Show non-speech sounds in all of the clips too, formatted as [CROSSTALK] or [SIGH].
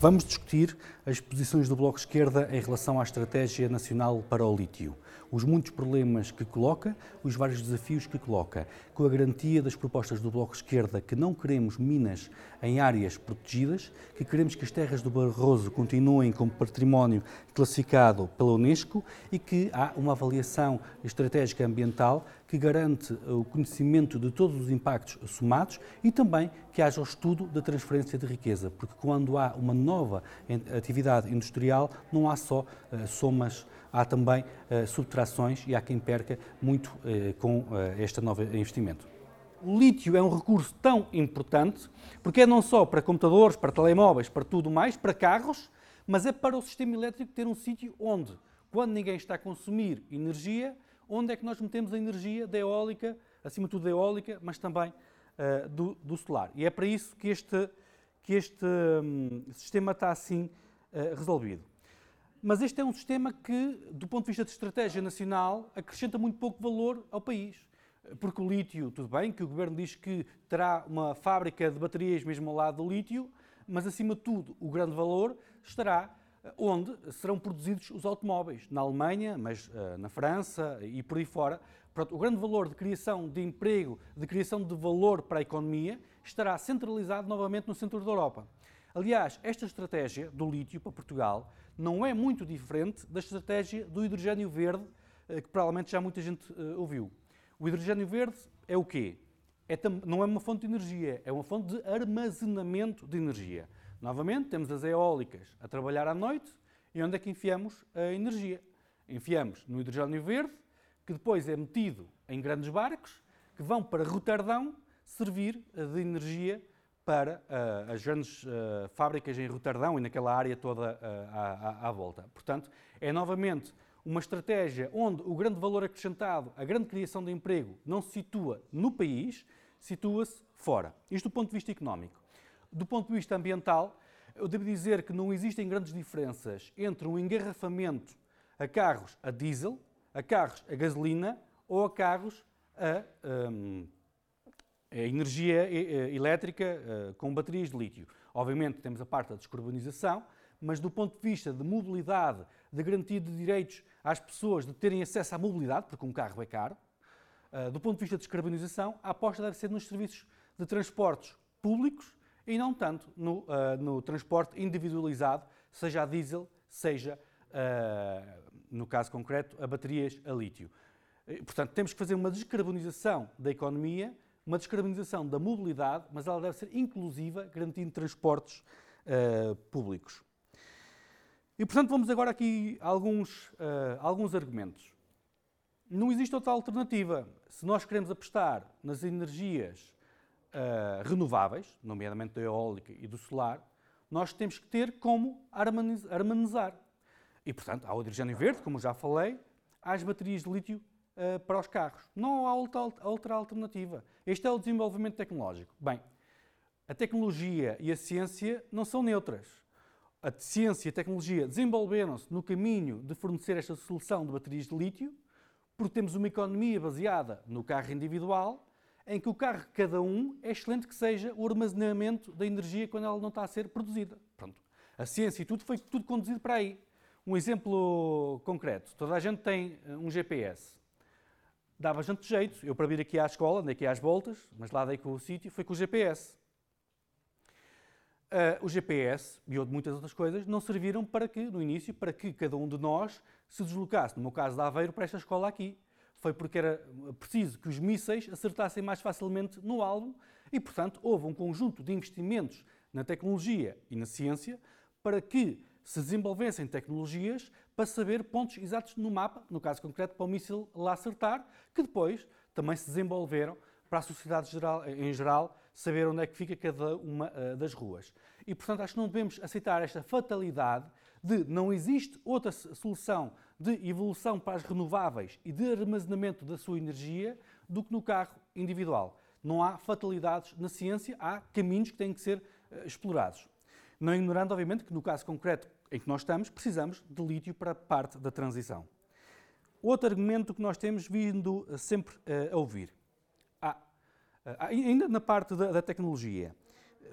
Vamos discutir as posições do Bloco Esquerda em relação à Estratégia Nacional para o Lítio. Os muitos problemas que coloca, os vários desafios que coloca, com a garantia das propostas do Bloco Esquerda que não queremos minas em áreas protegidas, que queremos que as terras do Barroso continuem como património classificado pela Unesco e que há uma avaliação estratégica ambiental que garante o conhecimento de todos os impactos somados e também que haja o estudo da transferência de riqueza, porque quando há uma nova atividade industrial não há só uh, somas há também uh, subtrações e há quem perca muito uh, com uh, este novo investimento. O lítio é um recurso tão importante porque é não só para computadores, para telemóveis, para tudo mais, para carros, mas é para o sistema elétrico ter um sítio onde, quando ninguém está a consumir energia, onde é que nós metemos a energia da eólica, acima de tudo da eólica, mas também do, do, solar. E é para isso que este, que este um, sistema está assim uh, resolvido. Mas este é um sistema que, do ponto de vista de estratégia nacional, acrescenta muito pouco valor ao país. Porque o lítio, tudo bem, que o governo diz que terá uma fábrica de baterias mesmo ao lado do lítio, mas acima de tudo, o grande valor estará eh, onde serão produzidos os automóveis, na Alemanha, mas uh, na França e por aí fora. Pronto, o grande valor de criação de emprego, de criação de valor para a economia, estará centralizado novamente no centro da Europa. Aliás, esta estratégia do lítio para Portugal não é muito diferente da estratégia do hidrogênio verde, eh, que provavelmente já muita gente eh, ouviu. O hidrogênio verde é o quê? É, não é uma fonte de energia, é uma fonte de armazenamento de energia. Novamente, temos as eólicas a trabalhar à noite e onde é que enfiamos a energia? Enfiamos no hidrogênio verde, que depois é metido em grandes barcos que vão para Roterdão servir de energia para uh, as grandes uh, fábricas em Roterdão e naquela área toda uh, à, à, volta. Portanto, é novamente uma estratégia onde o grande valor acrescentado, a grande criação de emprego, não se situa no país, situa-se fora. Isto do ponto de vista económico. Do ponto de vista ambiental, eu devo dizer que não existem grandes diferenças entre um engarrafamento a carros a diesel, a carros a gasolina ou a carros a. Um, a energia elétrica com baterias de lítio. Obviamente temos a parte da descarbonização, mas do ponto de vista de mobilidade, de garantia de direitos às pessoas de terem acesso à mobilidade, porque um carro é caro, do ponto de vista de descarbonização, a aposta deve ser nos serviços de transportes públicos e não tanto no, no transporte individualizado, seja a diesel, seja, no caso concreto, a baterias a lítio. Portanto, temos que fazer uma descarbonização da economia uma descarbonização da mobilidade, mas ela deve ser inclusiva, garantindo transportes uh, públicos. E, portanto, vamos agora aqui a alguns, uh, alguns argumentos. Não existe outra alternativa. Se nós queremos apostar nas energias uh, renováveis, nomeadamente da eólica e do solar, nós temos que ter como harmonizar. E, portanto, há o hidrogênio verde, como já falei, há as baterias de lítio uh, para os carros. Não há outra, alternativa. Este é o desenvolvimento tecnológico. Bem, a tecnologia e a ciência não são neutras. A ciência e a tecnologia desenvolveram-se no caminho de fornecer esta solução de baterias de lítio, porque temos uma economia baseada no carro individual, em que o carro de cada um é excelente que seja o armazenamento da energia quando ela não está a ser produzida. Pronto. A ciência e tudo foi tudo conduzido para aí. Um exemplo concreto. Toda a gente tem eh, um GPS dá bastante jeito. Eu, para vir aqui à escola, andei aqui às voltas, mas lá dei com o sítio, foi com o GPS. Uh, o GPS e muitas outras coisas não serviram para que, no início, para que cada um de nós se deslocasse, no meu caso de Aveiro, para esta escola aqui. Foi porque era preciso que os mísseis acertassem mais facilmente no álbum e, portanto, houve um conjunto de investimentos na tecnologia e na ciência para que se desenvolvessem tecnologias para saber pontos exatos no mapa, no caso concreto, para o míssil lá acertar, que depois também se desenvolveram para a sociedade geral, em geral saber onde é que fica cada uma uh, das ruas. E, portanto, acho que não devemos aceitar esta fatalidade de não existe outra solução de evolução para as renováveis e de armazenamento da sua energia do que no carro individual. Não há fatalidades na ciência, há caminhos que têm que ser uh, explorados. Não ignorando, obviamente, que no caso concreto em que nós estamos, precisamos de lítio para parte da transição. Outro argumento que nós temos vindo sempre uh, a ouvir. Ah, ainda na parte da, da, tecnologia.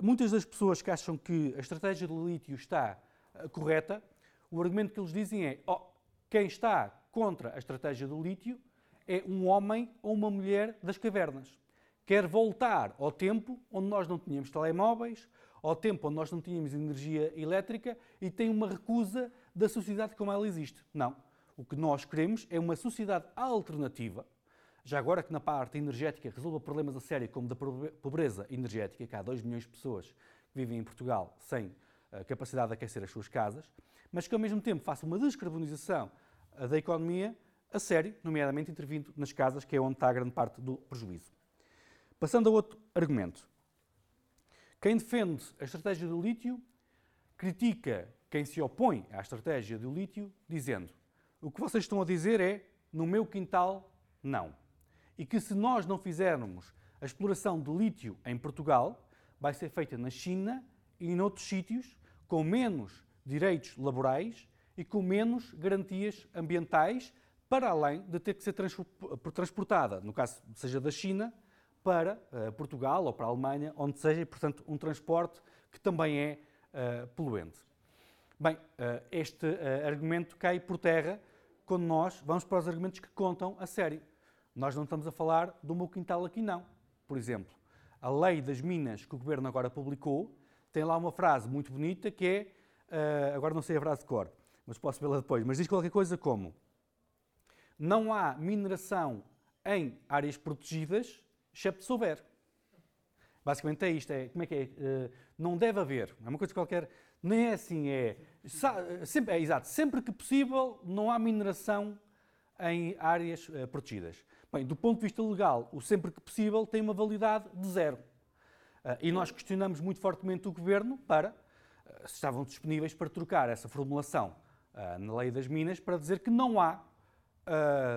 muitas das pessoas que acham que a estratégia do lítio está correta, o argumento que eles dizem é: oh, quem está contra a estratégia do lítio é um homem ou uma mulher das cavernas. Quer voltar ao tempo onde nós não tínhamos telemóveis, ao tempo onde nós não tínhamos energia elétrica e tem uma recusa da sociedade como ela existe. Não. O que nós queremos é uma sociedade alternativa, já agora que na parte energética resolva problemas a sério como da pobreza energética, que há 2 milhões de pessoas que vivem em Portugal sem eh, capacidade de aquecer as suas casas, mas que ao mesmo tempo faça uma descarbonização da economia a sério, nomeadamente intervindo nas casas, que é onde está a grande parte do prejuízo. Passando a outro argumento. Quem defende a estratégia do lítio critica quem se opõe à estratégia do lítio, dizendo: o que vocês estão a dizer é no meu quintal, não. E que se nós não fizermos a exploração de lítio em Portugal, vai ser feita na China e em outros sítios com menos direitos laborais e com menos garantias ambientais, para além de ter que ser transportada, no caso seja da China, para uh, Portugal ou para a Alemanha, onde seja, e, portanto, um transporte que também é uh, poluente. Bem, uh, este argumento cai por terra quando nós vamos para os argumentos que contam a sério. Nós não estamos a falar do meu quintal aqui, não. Por exemplo, a lei das minas que o governo agora publicou tem lá uma frase muito bonita que é, agora não sei a frase de cor, mas posso vê-la depois, mas diz qualquer coisa como: Não há mineração em áreas protegidas excepto se houver. Basicamente é isto, é, como é que é? Uh, não deve haver, é uma coisa qualquer, nem é assim, é, sempre, é exato, sempre que possível não há mineração em áreas uh, protegidas. Bem, do ponto de vista legal, o sempre que possível tem uma validade de zero. Uh, e nós questionamos muito fortemente o Governo para, se estavam disponíveis para trocar essa formulação na lei das minas para dizer que não há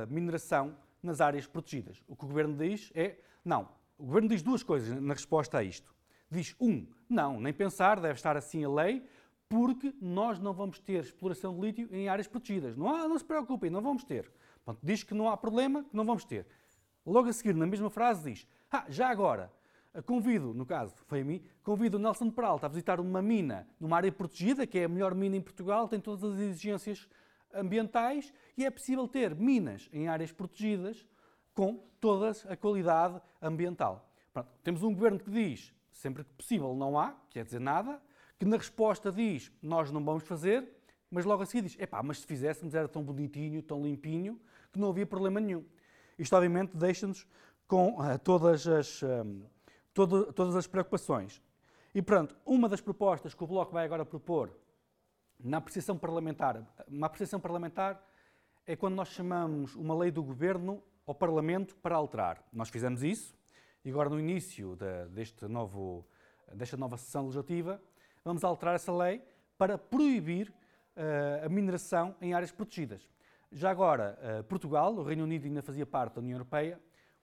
mineração nas áreas protegidas. O que o Governo diz é, não, o Governo diz duas coisas na resposta a isto. Diz, um, não, nem pensar, deve estar assim a lei, porque nós não vamos ter exploração de lítio em áreas protegidas. Não, há, não se preocupem, não vamos ter. Pronto, diz que não há problema, que não vamos ter. Logo a seguir, na mesma frase, diz, ah, já agora, convido, no caso, foi a mim, convido o Nelson Peralta a visitar uma mina numa área protegida, que é a melhor mina em Portugal, tem todas as exigências ambientais e é possível ter minas em áreas protegidas com toda a qualidade ambiental. Pronto, temos um governo que diz, sempre que possível não há, quer dizer nada, que na resposta diz, nós não vamos fazer, mas logo a seguir diz, epá, mas se fizéssemos era tão bonitinho, tão limpinho, que não havia problema nenhum. Isto obviamente deixa-nos com uh, todas, as, um, todo, todas as preocupações. E pronto, uma das propostas que o Bloco vai agora propor na apreciação parlamentar, uma apreciação parlamentar é quando nós chamamos uma lei do governo ao Parlamento para alterar. Nós fizemos isso e agora no início de, deste novo, desta nova sessão legislativa vamos alterar essa lei para proibir uh, a mineração em áreas protegidas. Já agora, uh, Portugal, o Reino Unido ainda fazia parte da União Europeia,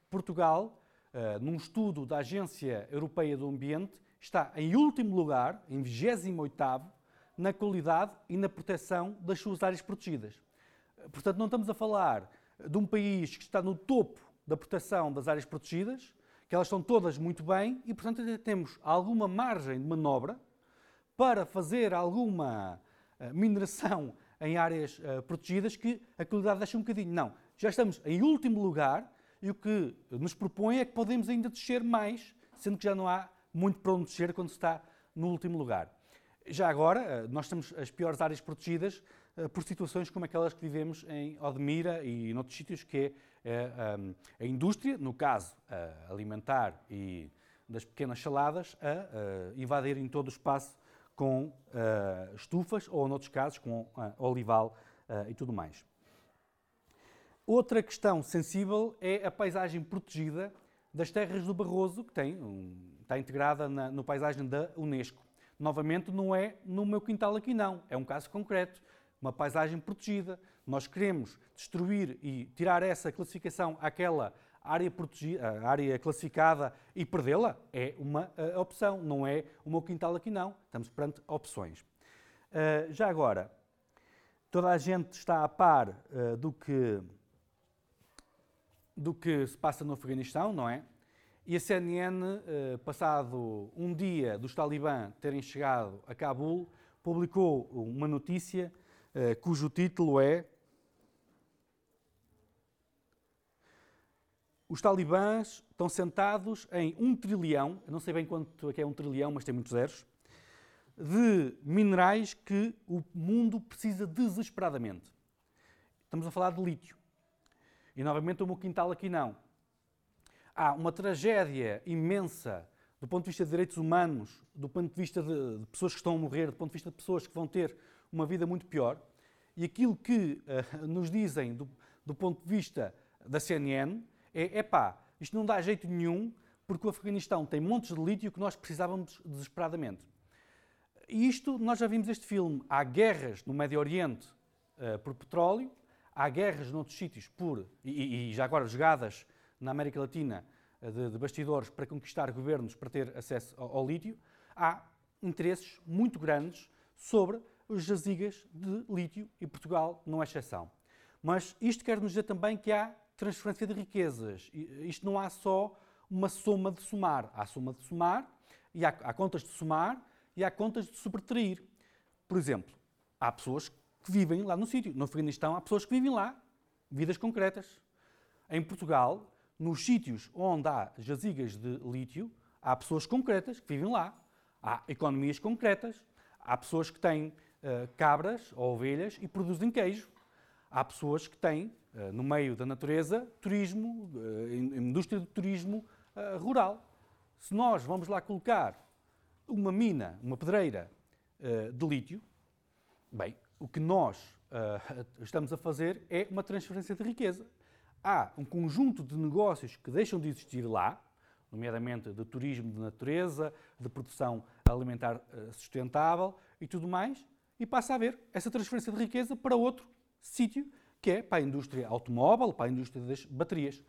Portugal, uh, num estudo da Agência Europeia do Ambiente, está em último lugar, em 28º, na qualidade e na proteção das suas áreas protegidas. Portanto, não estamos a falar de um país que está no topo da proteção das áreas protegidas, que elas estão todas muito bem e, portanto, temos alguma margem de manobra para fazer alguma eh, mineração em áreas uh, protegidas que a qualidade deixa um bocadinho. Não, já estamos em último lugar e o que nos propõe é que podemos ainda descer mais, sendo que já não há muito para onde descer quando se está no último lugar. Já agora, eh, nós temos as piores áreas protegidas eh, por situações como aquelas que vivemos em Odmira e em outros sítios, que é a indústria, no caso alimentar e das pequenas saladas, a invadir em todo o espaço com estufas ou, noutros casos, com olival e tudo mais. Outra questão sensível é a paisagem protegida das terras do Barroso, que tem, está integrada na, no paisagem da Unesco. Novamente, não é no meu quintal aqui, não. É um caso concreto, uma paisagem protegida. Nós queremos destruir e tirar essa classificação àquela área, protegida, área classificada e perdê-la é uma uh, opção, não é o meu quintal aqui, não. Estamos perante opções. Uh, já agora, toda a gente está a par uh, do, que, do que se passa no Afeganistão, não é? E a CNN, eh, passado um dia dos talibã terem chegado a Cabul, publicou uma notícia eh, cujo título é Os talibãs estão sentados em um trilhão, não sei bem quanto é que é um trilhão, mas tem muitos zeros, de minerais que o mundo precisa desesperadamente. Estamos a falar de lítio. E novamente o meu quintal aqui não. Há uma tragédia imensa do ponto de vista de direitos humanos, do ponto de vista de, de pessoas que estão a morrer, do ponto de vista de pessoas que vão ter uma vida muito pior. E aquilo que uh, [LAUGHS] nos dizem do, do ponto de vista da CNN é: epá, isto não dá jeito nenhum, porque o Afeganistão tem montes de lítio que nós precisávamos desesperadamente. E isto, nós já vimos este filme. Há guerras no Médio Oriente uh, por petróleo, há guerras noutros sítios por, e, e já agora jogadas na América Latina uh, de, de, bastidores para conquistar governos para ter acesso ao, ao lítio. Há interesses muito grandes sobre os jazigas de lítio e Portugal não é exceção. Mas isto quer nos dizer também que há transferência de riquezas. Isto não há só uma soma de somar. Há soma de somar e há, há contas de somar e há contas de subtrair. Por exemplo, há pessoas que vivem lá no sítio. No Afeganistão há pessoas que vivem lá, vidas concretas. Em Portugal, nos sítios onde há jazigas de lítio, há pessoas concretas que vivem lá. Há economias concretas. Há pessoas que têm uh, cabras ou ovelhas e produzem queijo. Há pessoas que têm eh, no meio da natureza, turismo, eh, indústria do turismo rural. Se nós vamos lá colocar uma mina, uma pedreira de lítio, bem, o que nós [LAUGHS] estamos a fazer é uma transferência de riqueza. Há um conjunto de negócios que deixam de existir lá, nomeadamente de turismo de natureza, de produção alimentar sustentável e tudo mais, e passa a haver essa transferência de riqueza para outro sítio que é para a indústria automóvel, para a indústria das baterias.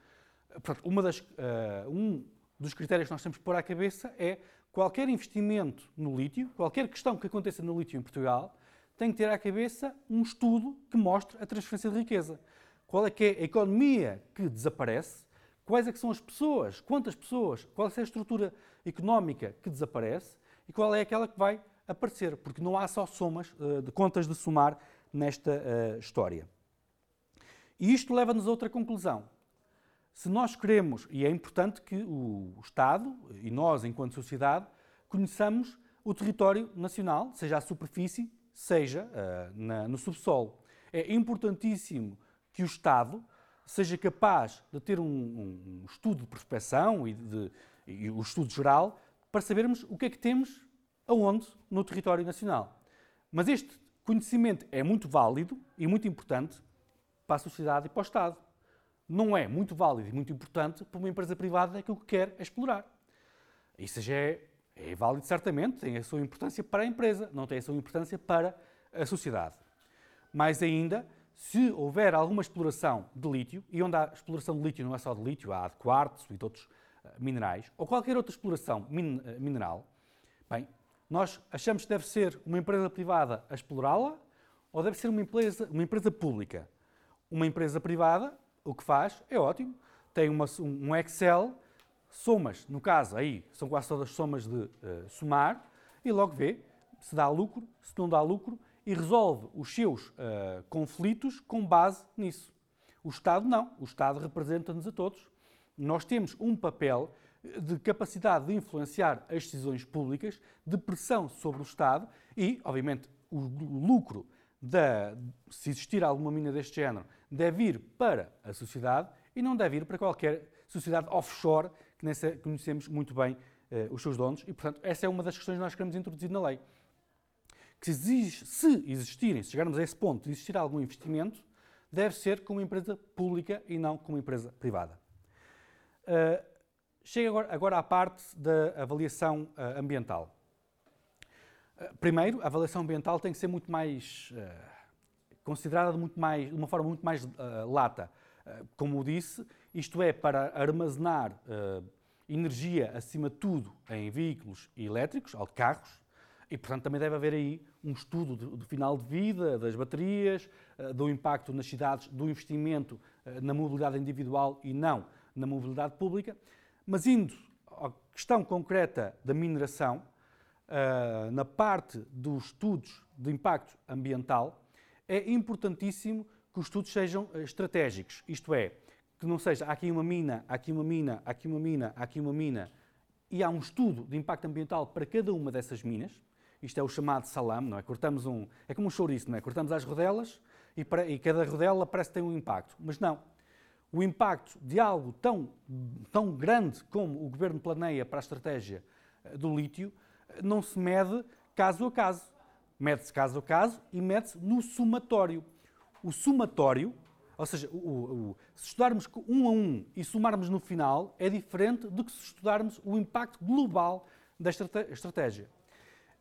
Portanto, uma das, uh, um dos critérios que nós temos que pôr à cabeça é qualquer investimento no lítio, qualquer questão que aconteça no lítio em Portugal, tem que ter à cabeça um estudo que mostre a transferência de riqueza. Qual é que é a economia que desaparece, quais é que são as pessoas, quantas pessoas, qual é a estrutura económica que desaparece e qual é aquela que vai aparecer, porque não há só somas uh, de contas de somar nesta uh, história. E isto leva-nos a outra conclusão. Se nós queremos, e é importante que o Estado e nós, enquanto sociedade, conheçamos o território nacional, seja a superfície, seja uh, na, no subsolo. É importantíssimo que o Estado seja capaz de ter um, um, estudo de prospecção e, de, e o estudo geral para sabermos o que é que temos aonde no território nacional. Mas este conhecimento é muito válido e muito importante para a sociedade e para o Estado. Não é muito válido e muito importante para uma empresa privada que o que quer é explorar. Isso já é, é válido certamente, tem a sua importância para a empresa, não tem a sua importância para a sociedade. Mais ainda, se houver alguma exploração de lítio, e onde há exploração de lítio não é só de lítio, há de quartzo e de outros uh, minerais, ou qualquer outra exploração min, uh, mineral, bem, nós achamos que deve ser uma empresa privada a explorá-la ou deve ser uma empresa, uma empresa pública. Uma empresa privada, o que faz é ótimo, tem uma, um Excel, somas, no caso aí são quase todas somas de uh, somar, e logo vê se dá lucro, se não dá lucro, e resolve os seus uh, conflitos com base nisso. O Estado não, o Estado representa-nos a todos. Nós temos um papel de capacidade de influenciar as decisões públicas, de pressão sobre o Estado e, obviamente, o lucro da, se existir alguma mina deste género, deve ir para a sociedade e não deve ir para qualquer sociedade offshore que conhecemos muito bem eh, os seus donos. E, portanto, essa é uma das questões que nós queremos introduzir na lei. Que se, se existirem, se chegarmos a esse ponto de existir algum investimento, deve ser como empresa pública e não como empresa privada. Uh, chega agora, agora à parte da avaliação uh, ambiental. Eh, primeiro, a avaliação ambiental tem que ser muito mais considerada de, muito mais, de uma forma muito mais lata. Como disse, isto é para armazenar energia, acima de tudo, em veículos elétricos, ou de carros, e, portanto, também deve haver aí um estudo do, final de vida das baterias, do impacto nas cidades, do investimento na mobilidade individual e não na mobilidade pública. Mas indo à questão concreta da mineração, uh, na parte dos estudos de impacto ambiental, é importantíssimo que os estudos sejam estratégicos, isto é, que não seja aqui uma mina, aqui uma mina, aqui uma mina, aqui uma mina, e há um estudo de impacto ambiental para cada uma dessas minas. Isto é o chamado salame, não é? Cortamos um, é como um chouriço, não é? Cortamos as rodelas e, para, e cada rodela parece que tem um impacto, mas não. O impacto de algo tão, tão grande como o governo planeia para a estratégia eh, do lítio eh, não se mede caso a caso. Mede-se caso a caso e mede-se no somatório. O somatório ou seja, o, o, se estudarmos um a um e somarmos no final, é diferente do que se estudarmos o impacto global da estratégia.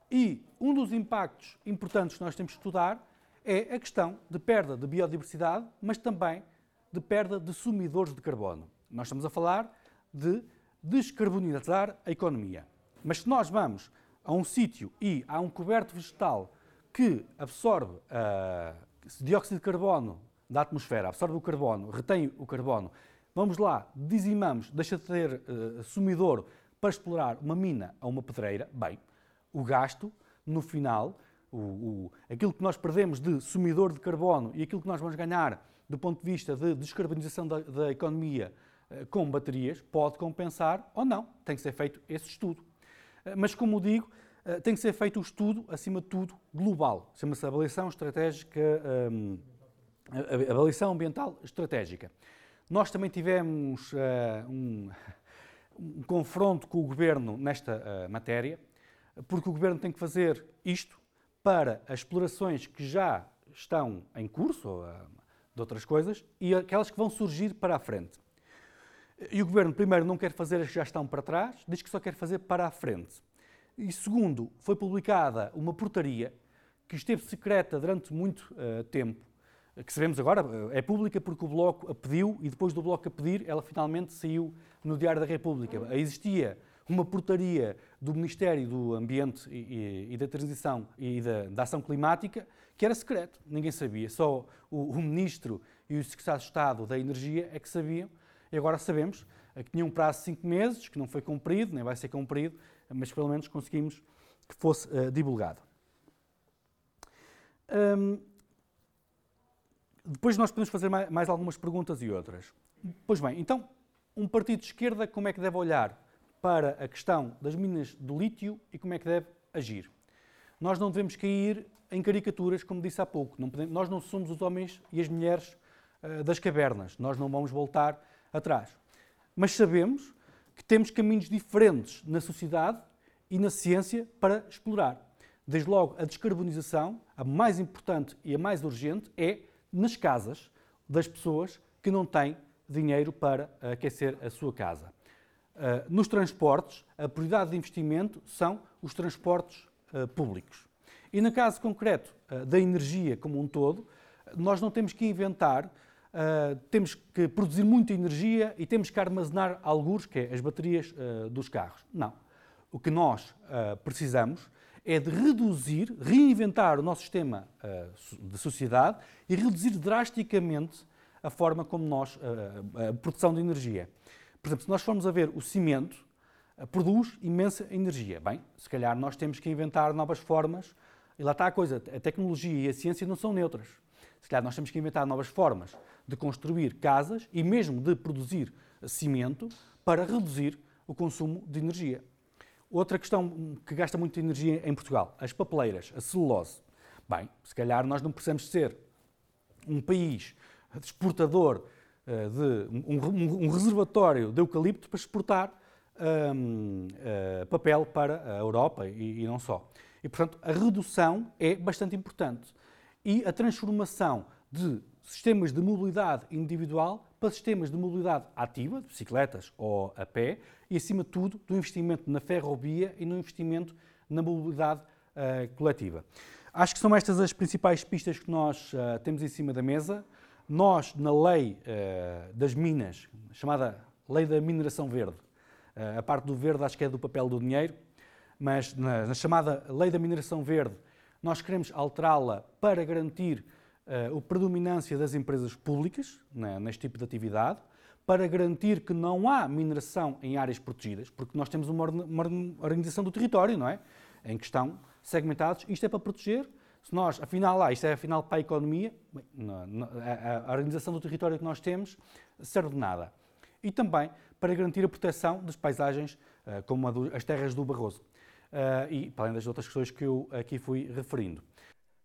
E um dos impactos importantes que nós temos que estudar é a questão de perda de biodiversidade, mas também de perda de sumidores de carbono. Nós estamos a falar de descarbonizar a economia. Mas se nós vamos a um sítio e há um coberto vegetal que absorve uh, dióxido de carbono da atmosfera, absorve o carbono, retém o carbono. Vamos lá, dizimamos, deixa de ter uh, sumidor para explorar uma mina ou uma pedreira. Bem, o gasto, no final, o, o, aquilo que nós perdemos de sumidor de carbono e aquilo que nós vamos ganhar do ponto de vista de descarbonização da, da economia uh, com baterias, pode compensar ou não. Tem que ser feito esse estudo. Uh, mas, como digo, tem que ser feito o estudo, acima de tudo, global. Chama-se avaliação estratégica. Um, a avaliação ambiental estratégica. Nós também tivemos uh, um, [LAUGHS] um, confronto com o Governo nesta uh, matéria, porque o Governo tem que fazer isto para as explorações que já estão em curso, ou, uh, de outras coisas, e aquelas que vão surgir para a frente. E o Governo, primeiro, não quer fazer as que já estão para trás, diz que só quer fazer para a frente. E segundo, foi publicada uma portaria que esteve secreta durante muito tempo, que sabemos agora, é pública porque o Bloco a pediu e depois do Bloco a pedir, ela finalmente saiu no Diário da República. Existia uma portaria do Ministério do Ambiente e, e, e da Transição e da, da, Ação Climática que era secreto, ninguém sabia. Só o, o Ministro e o Secretário de Estado da Energia é que sabiam. E agora sabemos que tinha um prazo de cinco meses, que não foi cumprido, nem vai ser cumprido, mas pelo menos conseguimos que fosse uh, divulgado. Um, depois nós podemos fazer mais algumas perguntas e outras. Pois bem, então, um partido de esquerda como é que deve olhar para a questão das minas do lítio e como é que deve agir? Nós não devemos cair em caricaturas, como disse há pouco. Não podemos, nós não somos os homens e as mulheres uh, das cavernas. Nós não vamos voltar atrás. Mas sabemos que temos caminhos diferentes na sociedade e na ciência para explorar. Desde logo, a descarbonização, a mais importante e a mais urgente, é nas casas das pessoas que não têm dinheiro para aquecer a sua casa. Uh, nos transportes, a prioridade de investimento são os transportes uh, públicos. E no caso concreto uh, da energia como um todo, nós não temos que inventar, temos que produzir muita energia e temos que armazenar alguns, que é as baterias dos carros. Não. O que nós precisamos é de reduzir, reinventar o nosso sistema de sociedade e reduzir drasticamente a forma como nós, a produção de energia. Por exemplo, se nós formos a ver o cimento, uh, produz imensa energia. Bem, se calhar nós temos que inventar novas formas, e lá está a coisa, a tecnologia e a ciência não são neutras. Se calhar nós temos que inventar novas formas de construir casas e mesmo de produzir cimento para reduzir o consumo de energia. Outra questão que gasta muita energia em Portugal, as papeleiras, a celulose. Bem, se calhar nós não precisamos ser um país exportador de um, um, reservatório de eucalipto para exportar um, uh, eh, papel para a Europa e, e não só. E, portanto, a redução é bastante importante. E a transformação de sistemas de mobilidade individual para sistemas de mobilidade ativa, de bicicletas ou a pé, e acima de tudo do investimento na ferrovia e no investimento na mobilidade uh, coletiva. Acho que são estas as principais pistas que nós uh, temos em cima da mesa. Nós, na lei uh, das minas, chamada Lei da Mineração Verde, a parte do verde acho que é do papel do dinheiro, mas na, na chamada Lei da Mineração Verde, nós queremos alterá-la para garantir uh, a predominância das empresas públicas né, neste tipo de atividade, para garantir que não há mineração em áreas protegidas, porque nós temos uma, organização do território, não é? Em que estão segmentados. Isto é para proteger. Se nós, afinal, lá, isto é afinal para a economia, a, a organização do território que nós temos serve de nada. E também para garantir a proteção das paisagens, eh, como as terras do Barroso. Eh, e para além das outras questões que eu aqui fui referindo.